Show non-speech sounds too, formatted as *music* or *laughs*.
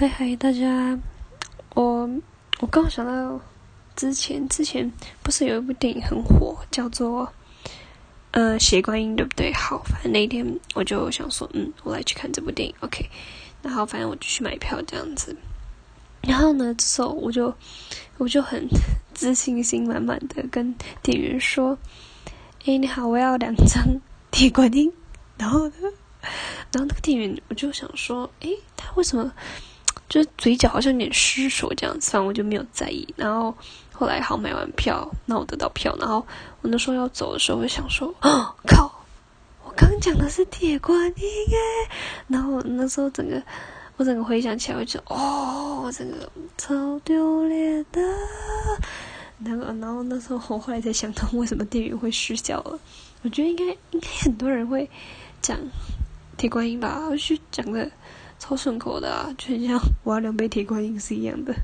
嗨嗨，大家，我我刚想到之前之前不是有一部电影很火，叫做呃《邪观音》，对不对？好，反正那天我就想说，嗯，我来去看这部电影，OK。然后反正我就去买票这样子。然后呢，这时候我就我就很 *laughs* 自信心满满的跟店员说：“哎，你好，我要两张铁观音。”然后呢，然后那个店员我就想说：“哎，他为什么？”就是嘴角好像有点失手这样子，反正我就没有在意。然后后来好买完票，那我得到票，然后我那时候要走的时候，我想说：“哦 *gasps* 靠！我刚讲的是铁观音哎！”然后那时候整个我整个回想起来，我就哦，我整个超丢脸的。然后然后那时候我后来才想通为什么店员会失笑了。我觉得应该应该很多人会讲铁观音吧，我去讲的。超顺口的啊，就像我要两杯铁观音是一样的。